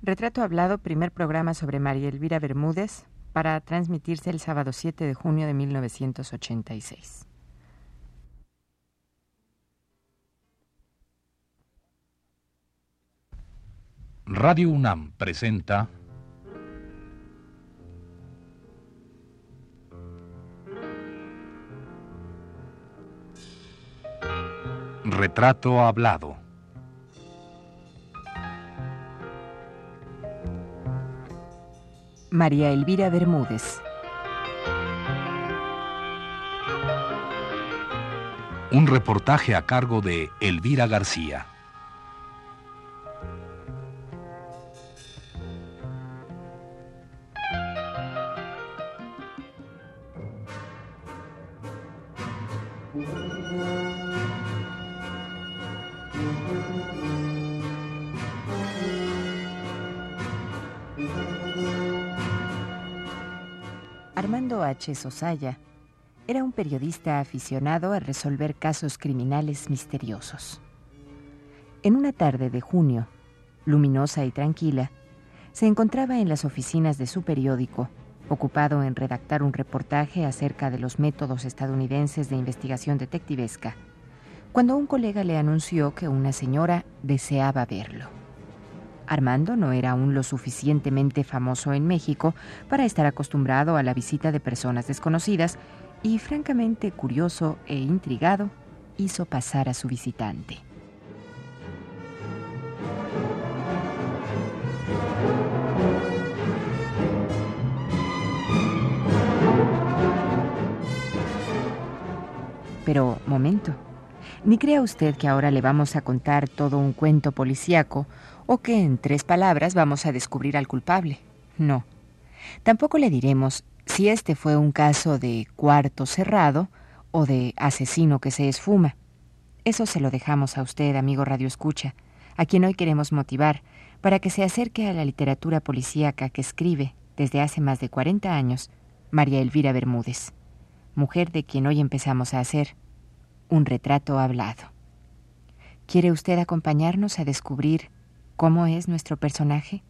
Retrato Hablado, primer programa sobre María Elvira Bermúdez, para transmitirse el sábado 7 de junio de 1986. Radio UNAM presenta Retrato Hablado. María Elvira Bermúdez. Un reportaje a cargo de Elvira García. H. Sosaya era un periodista aficionado a resolver casos criminales misteriosos. En una tarde de junio, luminosa y tranquila, se encontraba en las oficinas de su periódico, ocupado en redactar un reportaje acerca de los métodos estadounidenses de investigación detectivesca, cuando un colega le anunció que una señora deseaba verlo. Armando no era aún lo suficientemente famoso en México para estar acostumbrado a la visita de personas desconocidas y, francamente curioso e intrigado, hizo pasar a su visitante. Pero, momento. Ni crea usted que ahora le vamos a contar todo un cuento policíaco o que en tres palabras vamos a descubrir al culpable. No. Tampoco le diremos si este fue un caso de cuarto cerrado o de asesino que se esfuma. Eso se lo dejamos a usted, amigo Radio Escucha, a quien hoy queremos motivar para que se acerque a la literatura policíaca que escribe desde hace más de 40 años María Elvira Bermúdez, mujer de quien hoy empezamos a hacer un retrato hablado. ¿Quiere usted acompañarnos a descubrir cómo es nuestro personaje?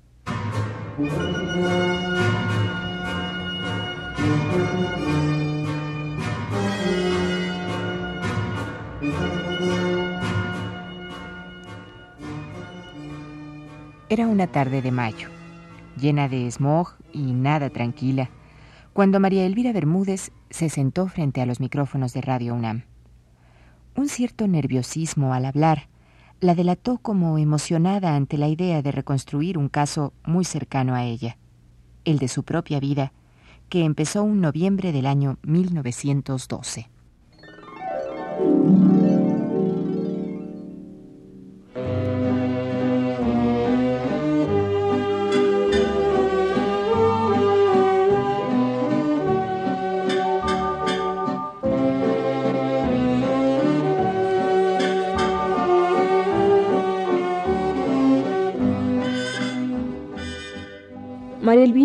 Era una tarde de mayo, llena de smog y nada tranquila, cuando María Elvira Bermúdez se sentó frente a los micrófonos de Radio UNAM. Un cierto nerviosismo al hablar la delató como emocionada ante la idea de reconstruir un caso muy cercano a ella, el de su propia vida, que empezó un noviembre del año 1912.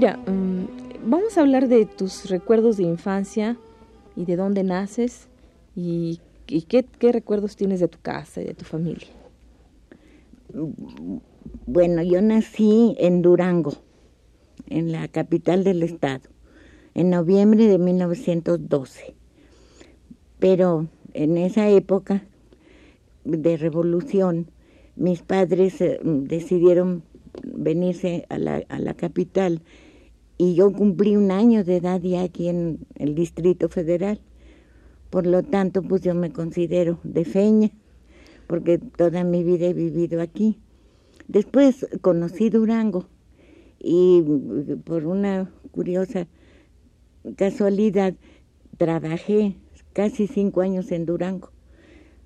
Elvira, mm, vamos a hablar de tus recuerdos de infancia y de dónde naces y, qué, recuerdos tienes de tu casa y de tu familia. Bueno, yo nací en Durango, en la capital del estado, en noviembre de 1912. Pero en esa época de revolución, mis padres eh, decidieron venirse a la capital y yo cumplí un año de edad ya aquí en el Distrito Federal. Por lo tanto, pues yo me considero de feña, porque toda mi vida he vivido aquí. Después conocí Durango y por una curiosa casualidad trabajé casi cinco años en Durango,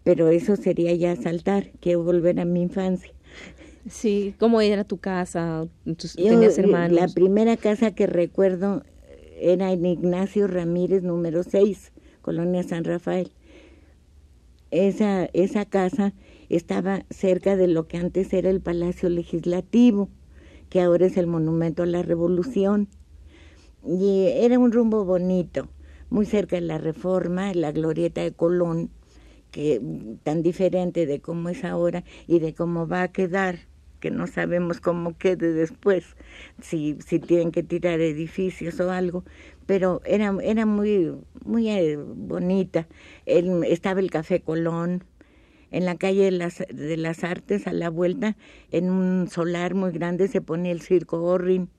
pero eso sería ya saltar, que volver a mi infancia. Sí, ¿cómo era tu casa? ¿Tenías hermanos? La primera casa que recuerdo era en Ignacio Ramírez, número 6, Colonia San Rafael. Esa, esa casa estaba cerca de lo que antes era el Palacio Legislativo, que ahora es el Monumento a la Revolución. Y era un rumbo bonito, muy cerca de la Reforma, la Glorieta de Colón, que tan diferente de cómo es ahora y de cómo va a quedar que no sabemos cómo quede después, si, si tienen que tirar edificios o algo, pero era, era muy, muy eh, bonita. estaba el Café Colón, en la calle de las, de las Artes, a la vuelta, en un solar muy grande, se pone el circo Orrin.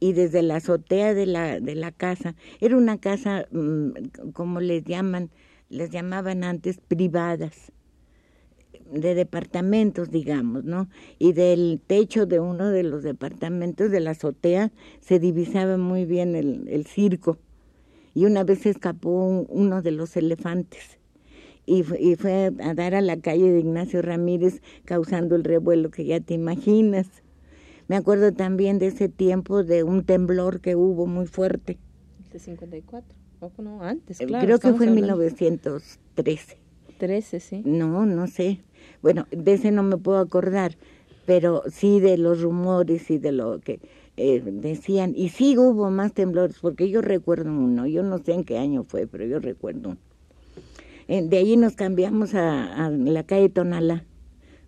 Y desde la azotea de la, de la casa, era una casa, mm, como les llaman, les llamaban antes privadas de departamentos, digamos, ¿no? Y del techo de uno de los departamentos de la azotea se divisaba muy bien el, circo. Y una vez escapó uno de los elefantes y, y, fue a dar a la calle de Ignacio Ramírez causando el revuelo que ya te imaginas. Me acuerdo también de ese tiempo de un temblor que hubo muy fuerte. ¿De 54? ¿O no? Antes, claro. Creo que fue en 1913. 13, sí. No, no sé. Bueno, de ese no me puedo acordar, pero sí de los rumores y de lo que eh, decían. Y sí hubo más temblores, porque yo recuerdo uno, yo no sé en qué año fue, pero yo recuerdo uno. Eh, de allí nos cambiamos a, la calle Tonalá,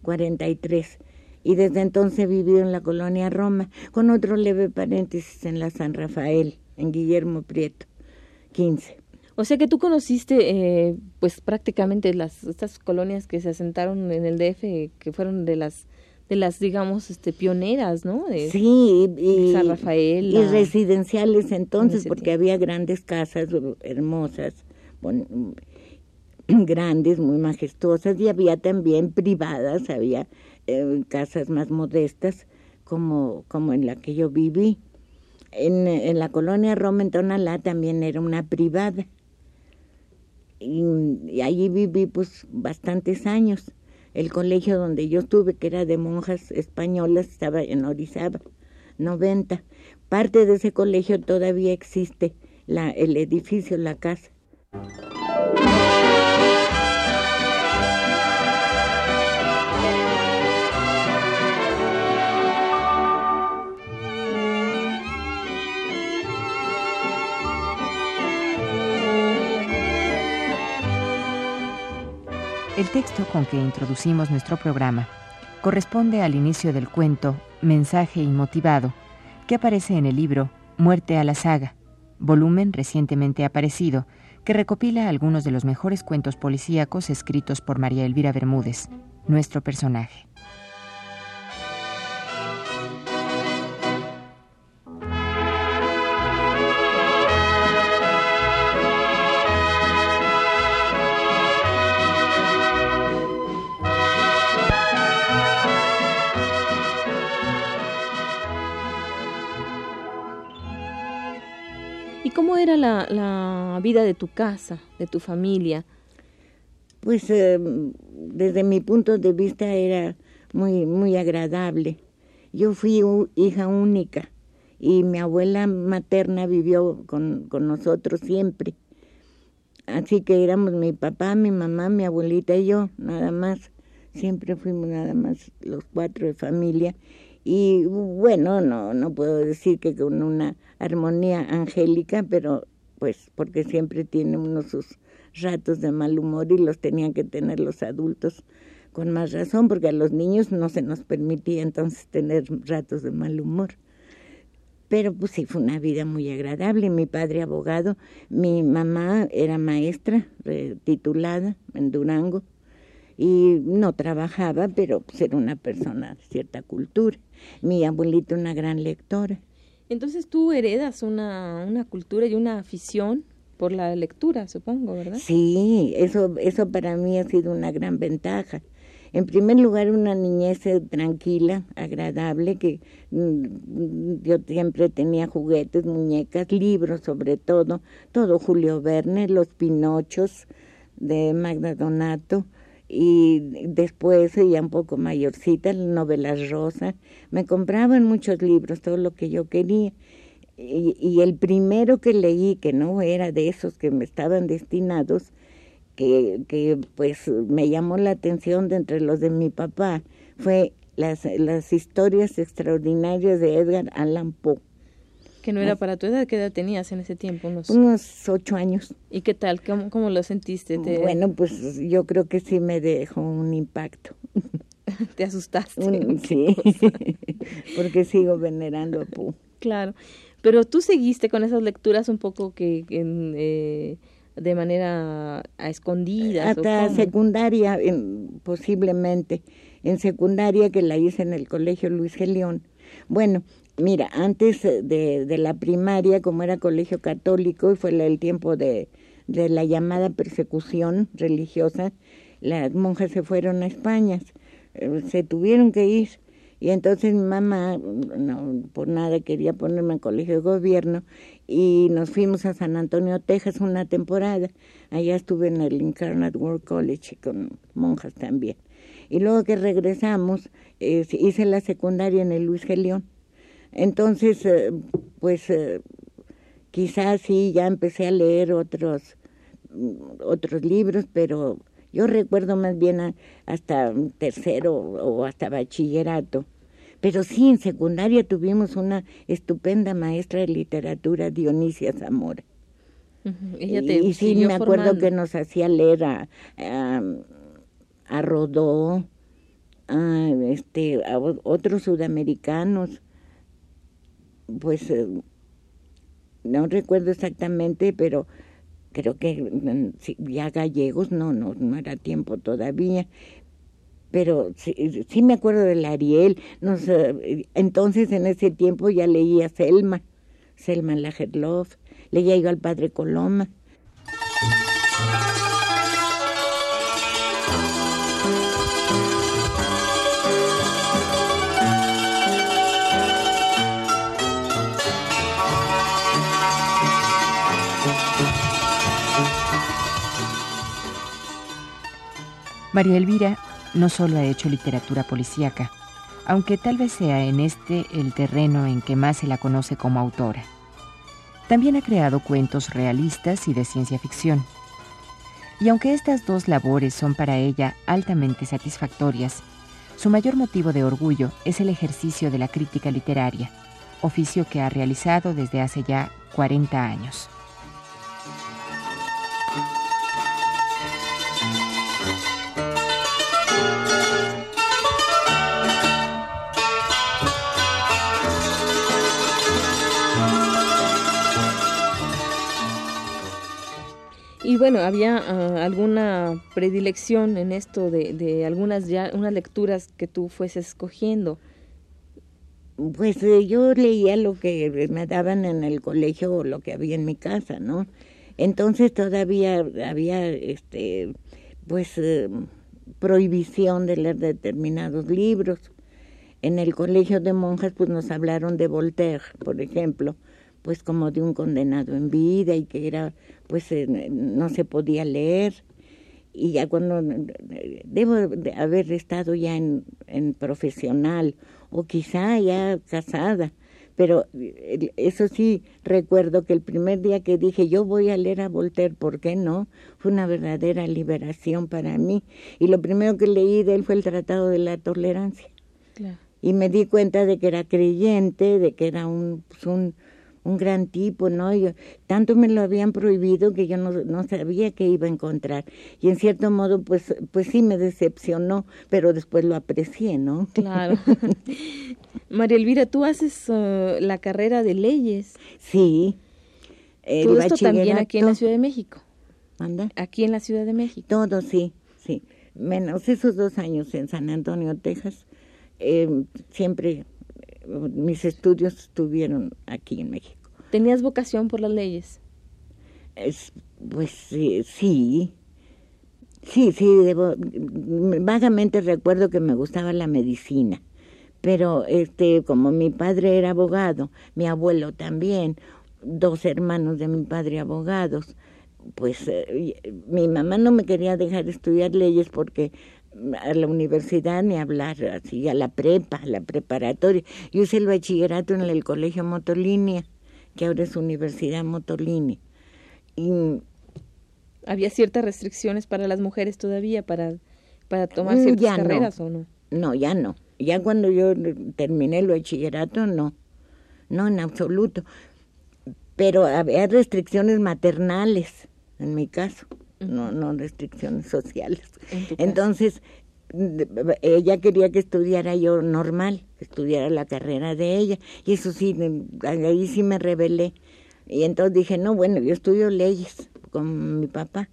43, y desde entonces he vivido en la colonia Roma, con otro leve paréntesis en la San Rafael, en Guillermo Prieto, 15. O sea que tú conociste, eh, pues prácticamente las estas colonias que se asentaron en el DF, que fueron de las de las digamos este pioneras, ¿no? De, sí, y, San Rafael y residenciales entonces, porque había grandes casas hermosas, grandes, muy majestuosas y había también privadas, había eh, casas más modestas como como en la que yo viví. En, en la colonia Roma en Tonalá también era una privada y, allí viví pues bastantes años. El colegio donde yo estuve, que era de monjas españolas, estaba en Orizaba, 90. Parte de ese colegio todavía existe, la, el edificio, la casa. El texto con que introducimos nuestro programa corresponde al inicio del cuento Mensaje Inmotivado, que aparece en el libro Muerte a la saga, volumen recientemente aparecido, que recopila algunos de los mejores cuentos policíacos escritos por María Elvira Bermúdez, nuestro personaje. La, vida de tu casa, de tu familia? Pues eh, desde mi punto de vista era muy, muy agradable. Yo fui hija única y mi abuela materna vivió con, con nosotros siempre. Así que éramos mi papá, mi mamá, mi abuelita y yo, nada más. Siempre fuimos nada más los cuatro de familia. Y bueno, no, no puedo decir que con una armonía angélica, pero pues porque siempre tiene uno sus ratos de mal humor y los tenían que tener los adultos con más razón, porque a los niños no se nos permitía entonces tener ratos de mal humor. Pero pues sí, fue una vida muy agradable. Mi padre abogado, mi mamá era maestra titulada en Durango y no trabajaba, pero pues era una persona de cierta cultura. Mi abuelita una gran lectora entonces tú heredas una, una cultura y una afición por la lectura, supongo, ¿verdad? Sí, eso, eso para mí ha sido una gran ventaja. En primer lugar, una niñez tranquila, agradable, que mm, yo siempre tenía juguetes, muñecas, libros sobre todo, todo Julio Verne, Los Pinochos de Magda Donato, y después, ya un poco mayorcita, novelas rosa, me compraban muchos libros, todo lo que yo quería. Y, y, el primero que leí, que no era de esos que me estaban destinados, que, que pues me llamó la atención de entre los de mi papá, fue las, las historias extraordinarias de Edgar Allan Poe. Que no era para tu edad, ¿qué edad tenías en ese tiempo? Unos, Unos ocho años. ¿Y qué tal? ¿Cómo, cómo lo sentiste? Bueno, pues yo creo que sí me dejó un impacto. te asustaste. sí, porque sigo venerando a Pooh. Claro, pero tú seguiste con esas lecturas un poco que... Eh, de manera a escondidas. Hasta secundaria, posiblemente. En secundaria que la hice en el colegio Luis Gelión. Bueno, mira, antes de, de la primaria, como era colegio católico y fue el tiempo de, la llamada persecución religiosa, las monjas se fueron a España, eh, se tuvieron que ir. Y entonces mi mamá, no por nada quería ponerme en colegio de gobierno, y nos fuimos a San Antonio, Texas una temporada. Allá estuve en el Incarnate World College con monjas también. Y luego que regresamos, eh, hice la secundaria en el Luis Gelión. Entonces, eh, pues eh, quizás sí, ya empecé a leer otros, otros libros, pero yo recuerdo más bien hasta tercero o hasta bachillerato. Pero sí, en secundaria tuvimos una estupenda maestra de literatura, Dionisia Zamora. y, sí, me acuerdo que nos hacía leer a, a, Rodó, a, este, a otros sudamericanos, pues eh, no recuerdo exactamente, pero creo que mm, ya gallegos, no, no, no era tiempo todavía, pero sí, sí, me acuerdo del Ariel. Nos, entonces, en ese tiempo ya leía Selma, Selma Lagerlof, leía yo al Padre Coloma. María Elvira no solo ha hecho literatura policíaca, aunque tal vez sea en este el terreno en que más se la conoce como autora. También ha creado cuentos realistas y de ciencia ficción. Y aunque estas dos labores son para ella altamente satisfactorias, su mayor motivo de orgullo es el ejercicio de la crítica literaria, oficio que ha realizado desde hace ya 40 años. Y bueno, ¿había ah, alguna predilección en esto de, de, algunas ya, unas lecturas que tú fueses escogiendo? Pues eh, yo leía lo que me daban en el colegio o lo que había en mi casa, ¿no? Entonces todavía había, este, pues, eh, prohibición de leer determinados libros. En el colegio de monjas, pues nos hablaron de Voltaire, por ejemplo, pues como de un condenado en vida y que era pues eh, no se podía leer y ya cuando debo de haber estado ya en, en profesional o quizá ya casada pero eh, eso sí recuerdo que el primer día que dije yo voy a leer a Voltaire, ¿por qué no? Fue una verdadera liberación para mí. Y lo primero que leí de él fue el Tratado de la Tolerancia. Y me di cuenta de que era creyente, de que era un, pues, un, un gran tipo, ¿no? Yo, tanto me lo habían prohibido que yo no, no sabía qué iba a encontrar. Y en cierto modo, pues, pues sí me decepcionó, pero después lo aprecié, ¿no? Claro. María Elvira, tú haces uh, la carrera de leyes. Sí. Todo esto también aquí en la Ciudad de México. ¿Anda? Aquí en la Ciudad de México. Todo, sí, sí. Menos esos dos años en San Antonio, Texas, eh, siempre mis estudios estuvieron aquí en México. ¿Tenías vocación por las leyes? Es, pues sí, sí, sí, sí vagamente recuerdo que me gustaba la medicina, pero este, como mi padre era abogado, mi abuelo también, dos hermanos de mi padre abogados, pues eh, mi mamá no me quería dejar estudiar leyes porque a la universidad ni hablar, así a la prepa, a la preparatoria. Yo hice el bachillerato en el colegio Motolínea, que ahora es Universidad Motolínea. Y, ¿Había ciertas restricciones para las mujeres todavía para, para tomar mm, ciertas carreras o no? No, ya no. Ya cuando yo terminé el bachillerato, no. No, en absoluto. Pero había restricciones maternales, en mi caso no, no restricciones sociales. Entonces, ella quería que estudiara yo normal, que estudiara la carrera de ella, y eso sí, ahí sí me rebelé. Y entonces dije, no, bueno, yo estudio leyes con mi papá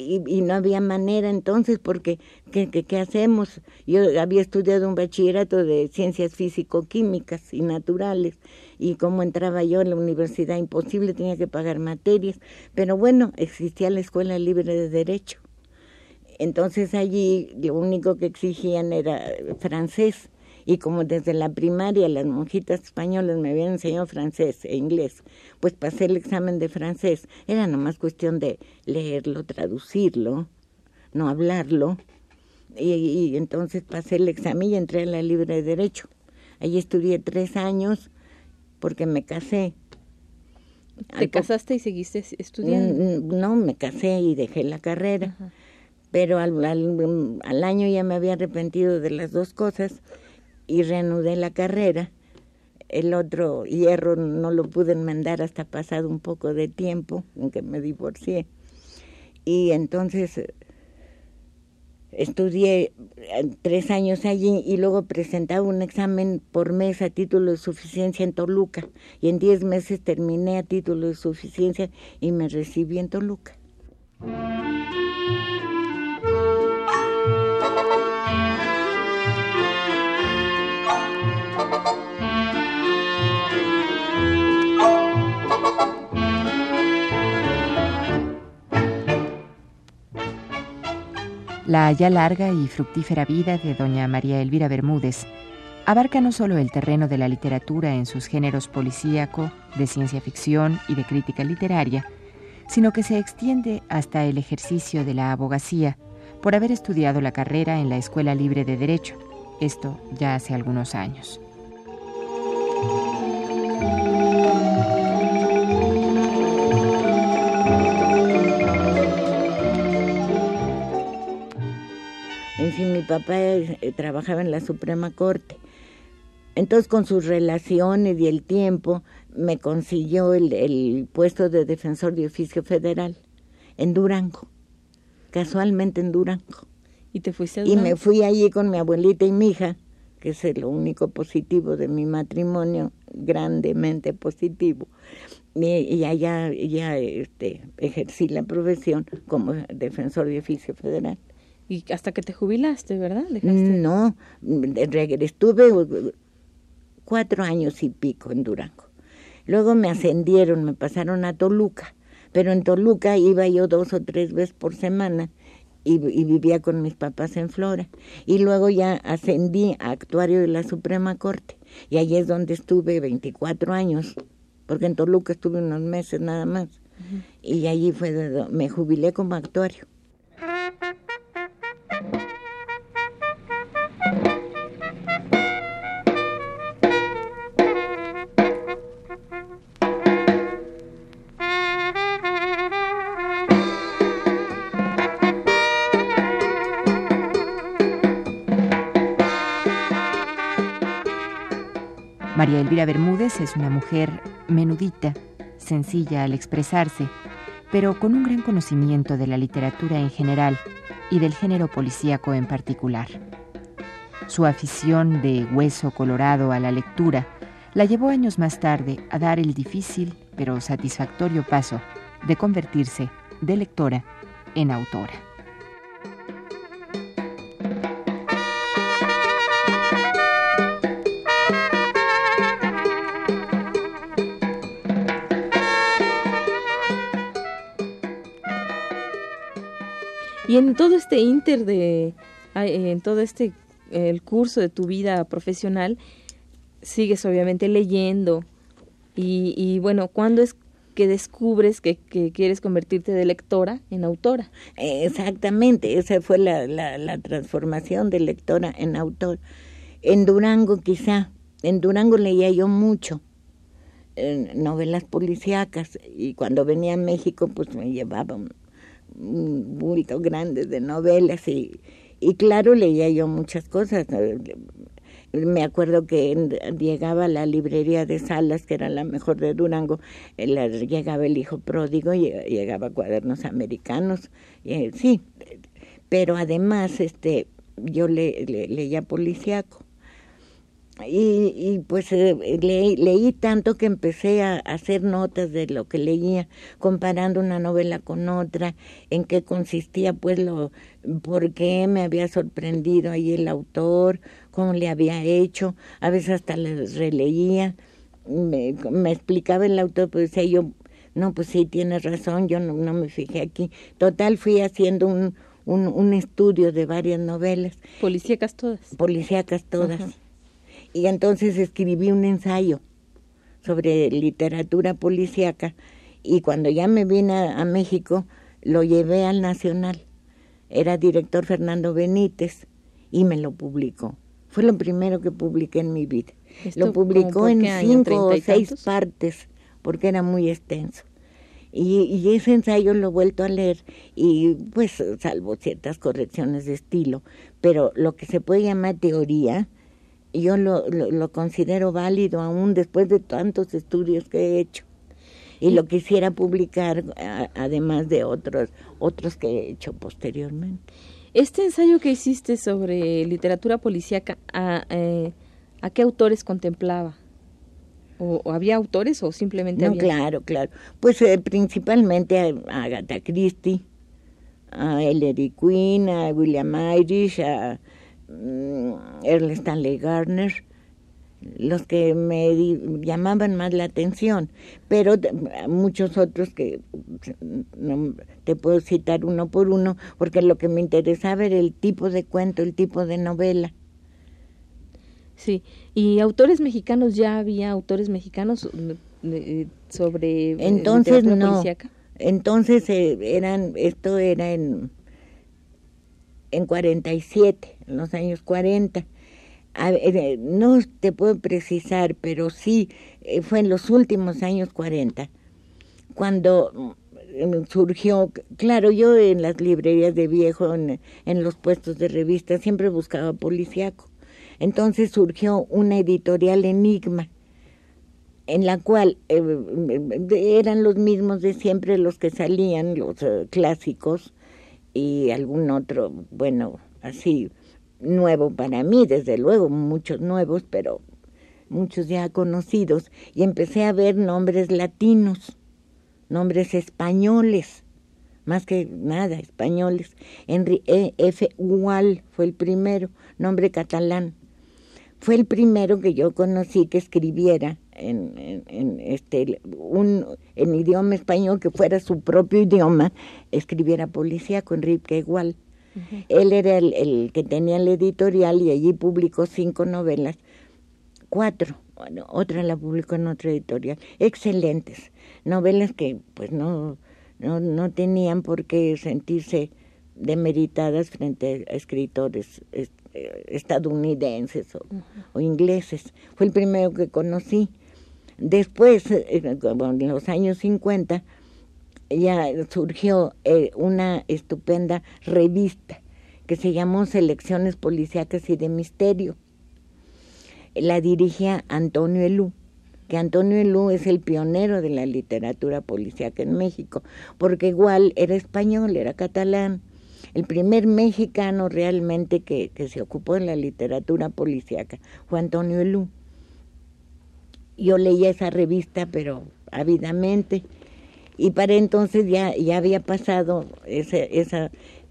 y, no había manera entonces porque ¿qué, qué, hacemos? Yo había estudiado un bachillerato de ciencias físico-químicas y naturales y como entraba yo en la universidad imposible, tenía que pagar materias, pero bueno, existía la Escuela Libre de Derecho. Entonces allí lo único que exigían era francés y como desde la primaria las monjitas españolas me habían enseñado francés e inglés, pues pasé el examen de francés. Era nomás cuestión de leerlo, traducirlo, no hablarlo. Y, entonces pasé el examen y entré a la libre de derecho. Allí estudié tres años porque me casé. ¿Te casaste y seguiste estudiando? Mm, mm, no, me casé y dejé la carrera. Pero al, al, año ya me había arrepentido de las dos cosas y reanudé la carrera. El otro hierro no lo pude enmendar hasta pasado un poco de tiempo en que me divorcié. Y entonces estudié eh, tres años allí y luego presentaba un examen por mes a título de suficiencia en Toluca. Y en diez meses terminé a título de suficiencia y me recibí en Toluca. La ya larga y fructífera vida de doña María Elvira Bermúdez abarca no solo el terreno de la literatura en sus géneros policíaco, de ciencia ficción y de crítica literaria, sino que se extiende hasta el ejercicio de la abogacía por haber estudiado la carrera en la Escuela Libre de Derecho, esto ya hace algunos años. Mi papá eh, trabajaba en la Suprema Corte. Entonces, con sus relaciones y el tiempo, me consiguió el, puesto de defensor de oficio federal en Durango, casualmente en Durango. ¿Y te fuiste a Y me fui allí con mi abuelita y mi hija, que es lo único positivo de mi matrimonio, grandemente positivo. Y, allá ya este, ejercí la profesión como defensor de oficio federal. Y hasta que te jubilaste, ¿verdad? No, estuve cuatro años y pico en Durango. Luego me ascendieron, me pasaron a Toluca, pero en Toluca iba yo dos o tres veces por semana y, vivía con mis papás en Flora. Y luego ya ascendí a actuario de la Suprema Corte y allí es donde estuve 24 años, porque en Toluca estuve unos meses nada más. Y allí fue me jubilé como actuario. Elvira Bermúdez es una mujer menudita, sencilla al expresarse, pero con un gran conocimiento de la literatura en general y del género policíaco en particular. Su afición de hueso colorado a la lectura la llevó años más tarde a dar el difícil pero satisfactorio paso de convertirse de lectora en autora. Y en todo este inter de, en todo este, el curso de tu vida profesional, sigues obviamente leyendo. Y, bueno, ¿cuándo es que descubres que, quieres convertirte de lectora en autora? Exactamente, esa fue la, la, transformación de lectora en autor. En Durango quizá, en Durango leía yo mucho novelas policíacas y cuando venía a México pues me llevaba un bulto grande de novelas y, y claro, leía yo muchas cosas. Me acuerdo que llegaba la librería de Salas, que era la mejor de Durango, eh, llegaba el hijo pródigo, llegaba cuadernos americanos, sí, pero además este yo le, leía policíaco. Y, y pues eh, leí tanto que empecé a hacer notas de lo que leía, comparando una novela con otra, en qué consistía, pues lo, por qué me había sorprendido ahí el autor, cómo le había hecho, a veces hasta le releía, me, me explicaba el autor, pues decía yo, no, pues sí, tienes razón, yo no, no me fijé aquí. Total, fui haciendo un, un, un estudio de varias novelas. Policíacas todas. Policíacas todas. Y entonces escribí un ensayo sobre literatura policíaca y cuando ya me vine a, México lo llevé al Nacional. Era director Fernando Benítez y me lo publicó. Fue lo primero que publiqué en mi vida. Lo publicó en cinco o seis partes porque era muy extenso. Y, ese ensayo lo he vuelto a leer y pues salvo ciertas correcciones de estilo, pero lo que se puede llamar teoría, yo lo, lo, considero válido aún después de tantos estudios que he hecho. Y lo quisiera publicar además de otros, otros que he hecho posteriormente. Este ensayo que hiciste sobre literatura policíaca, ¿a, eh, ¿a qué autores contemplaba? ¿O, había autores o simplemente no, claro, claro. Pues eh, principalmente a, Agatha Christie, a Ellery Quinn, a William Irish, a mm, Ernest Stanley Garner, los que me llamaban más la atención, pero muchos otros que no te puedo citar uno por uno, porque lo que me interesaba era el tipo de cuento, el tipo de novela. Sí, y autores mexicanos, ¿ya había autores mexicanos eh, sobre eh, Entonces no. Entonces eh, eran, esto era en, en 47, en los años 40. no te puedo precisar, pero sí fue en los últimos años 40, cuando mm, surgió, claro, yo en las librerías de viejo, en, los puestos de revistas, siempre buscaba policíaco entonces surgió una editorial Enigma, en la cual eh, eran los mismos de siempre los que salían, los eh, clásicos, y algún otro, bueno, así nuevo para mí, desde luego, muchos nuevos, pero muchos ya conocidos, y empecé a ver nombres latinos, nombres españoles, más que nada, españoles. Henry E. F. Ual fue el primero, nombre catalán fue el primero que yo conocí que escribiera en, en, este un en idioma español que fuera su propio idioma escribiera policía con Enrique igual él era el, que tenía la editorial y allí publicó cinco novelas cuatro bueno, otra la publicó en otra editorial excelentes novelas que pues no no, no tenían por qué sentirse demeritadas frente a escritores eh, estadounidenses o, ingleses. Fue el primero que conocí. Después, eh, en los años 50, ya surgió eh, una estupenda revista que se llamó Selecciones Policiacas y de Misterio. La dirigía Antonio Elú, que Antonio Elú es el pionero de la literatura policíaca en México, porque igual era español, era catalán, el primer mexicano realmente que, se ocupó en la literatura policíaca fue Antonio Elú. Yo leía esa revista, pero ávidamente, y para entonces ya, ya había pasado esa,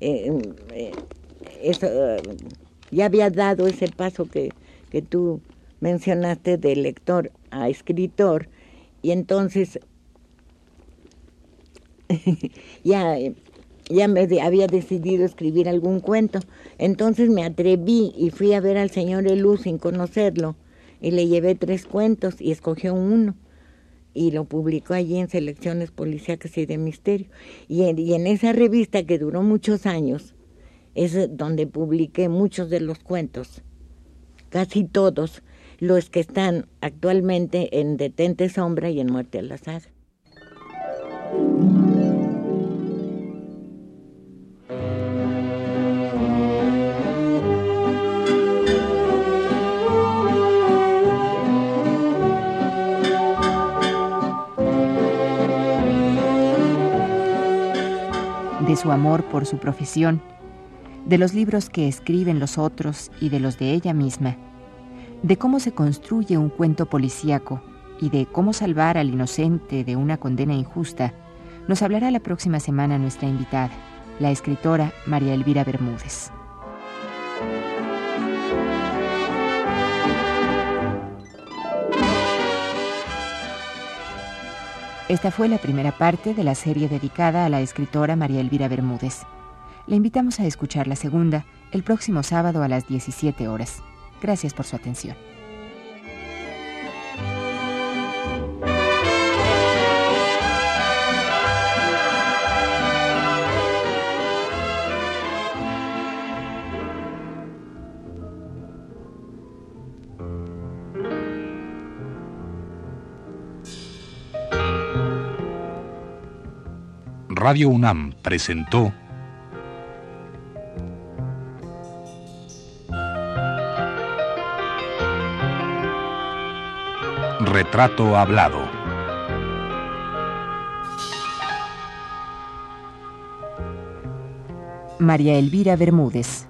eh, eh, ya había dado ese paso que, que tú mencionaste de lector a escritor, y entonces ya ya me había decidido escribir algún cuento. Entonces me atreví y fui a ver al señor Elú sin conocerlo y le llevé tres cuentos y escogió uno y lo publicó allí en Selecciones Policíacas y de Misterio. Y en, y en esa revista que duró muchos años es donde publiqué muchos de los cuentos, casi todos los que están actualmente en Detente Sombra y en Muerte al Azar. de su amor por su profesión, de los libros que escriben los otros y de los de ella misma, de cómo se construye un cuento policíaco y de cómo salvar al inocente de una condena injusta, nos hablará la próxima semana nuestra invitada, la escritora María Elvira Bermúdez. Esta fue la primera parte de la serie dedicada a la escritora María Elvira Bermúdez. Le invitamos a escuchar la segunda el próximo sábado a las 17 horas. Gracias por su atención. Radio UNAM presentó Retrato Hablado. María Elvira Bermúdez.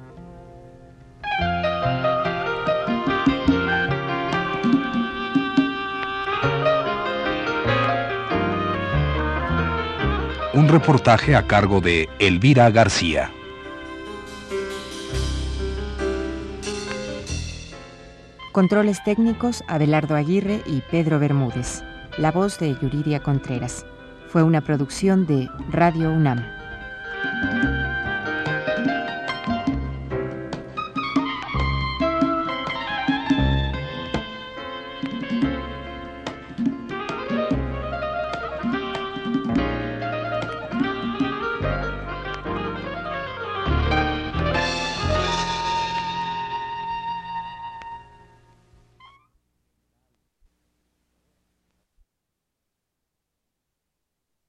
Un reportaje a cargo de Elvira García. Controles técnicos Abelardo Aguirre y Pedro Bermúdez. La voz de Yuridia Contreras. Fue una producción de Radio UNAM.